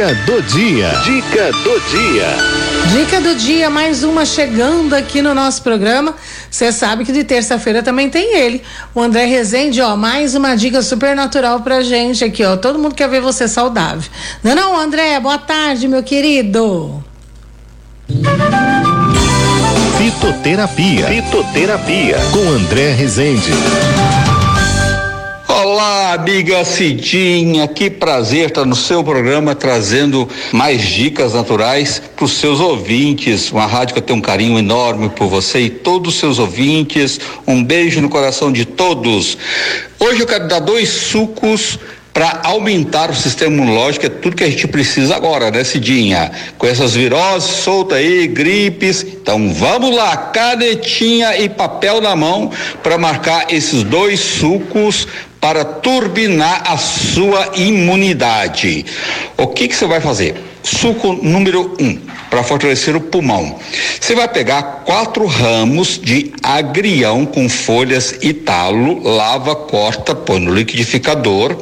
Dica do dia. Dica do dia. Dica do dia, mais uma chegando aqui no nosso programa. Você sabe que de terça-feira também tem ele, o André Rezende, ó, mais uma dica super natural pra gente aqui, ó. Todo mundo quer ver você saudável. Não, não, André, boa tarde, meu querido. Fitoterapia. Fitoterapia com André Rezende. Olá, amiga Cidinha, que prazer estar no seu programa trazendo mais dicas naturais para os seus ouvintes. Uma rádio que eu tenho um carinho enorme por você e todos os seus ouvintes. Um beijo no coração de todos. Hoje eu quero dar dois sucos para aumentar o sistema imunológico, é tudo que a gente precisa agora, né, Cidinha? Com essas viroses soltas aí, gripes. Então vamos lá, canetinha e papel na mão para marcar esses dois sucos para turbinar a sua imunidade. O que que você vai fazer? Suco número um, para fortalecer o pulmão. Você vai pegar quatro ramos de agrião com folhas e talo, lava, corta, põe no liquidificador,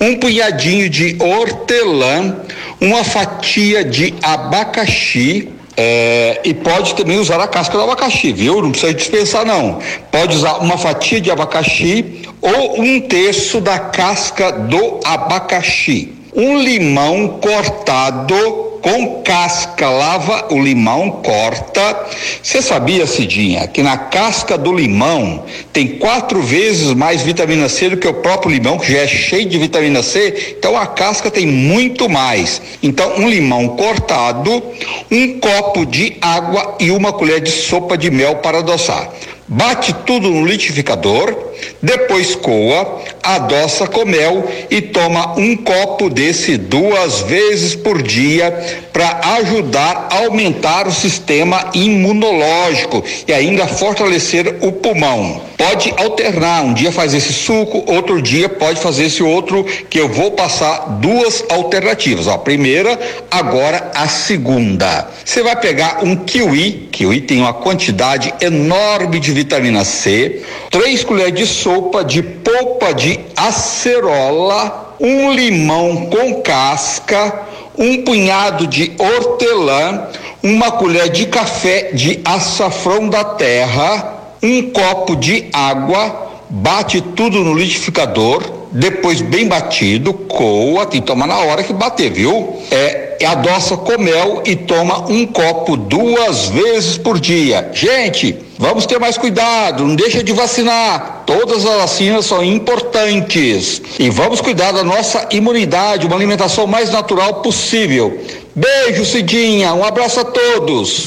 um punhadinho de hortelã, uma fatia de abacaxi, é, e pode também usar a casca do abacaxi, viu? Não precisa dispensar, não. Pode usar uma fatia de abacaxi ou um terço da casca do abacaxi. Um limão cortado com casca, lava o limão, corta. Você sabia, Cidinha, que na casca do limão tem quatro vezes mais vitamina C do que o próprio limão, que já é cheio de vitamina C? Então a casca tem muito mais. Então, um limão cortado, um copo de água e uma colher de sopa de mel para adoçar. Bate tudo no liquidificador, depois coa, adoça com mel e toma um copo desse duas vezes por dia para ajudar a aumentar o sistema imunológico e ainda fortalecer o pulmão. Pode alternar, um dia faz esse suco, outro dia pode fazer esse outro que eu vou passar duas alternativas. Ó, a primeira, agora a segunda. Você vai pegar um kiwi, kiwi tem uma quantidade enorme de vitamina C, três colheres de sopa de polpa de acerola, um limão com casca, um punhado de hortelã, uma colher de café de açafrão da terra, um copo de água, bate tudo no liquidificador, depois bem batido, coa, tem que tomar na hora que bater, viu? É adoça com mel e toma um copo duas vezes por dia. Gente, vamos ter mais cuidado, não deixa de vacinar. Todas as vacinas são importantes. E vamos cuidar da nossa imunidade, uma alimentação mais natural possível. Beijo, Cidinha. Um abraço a todos.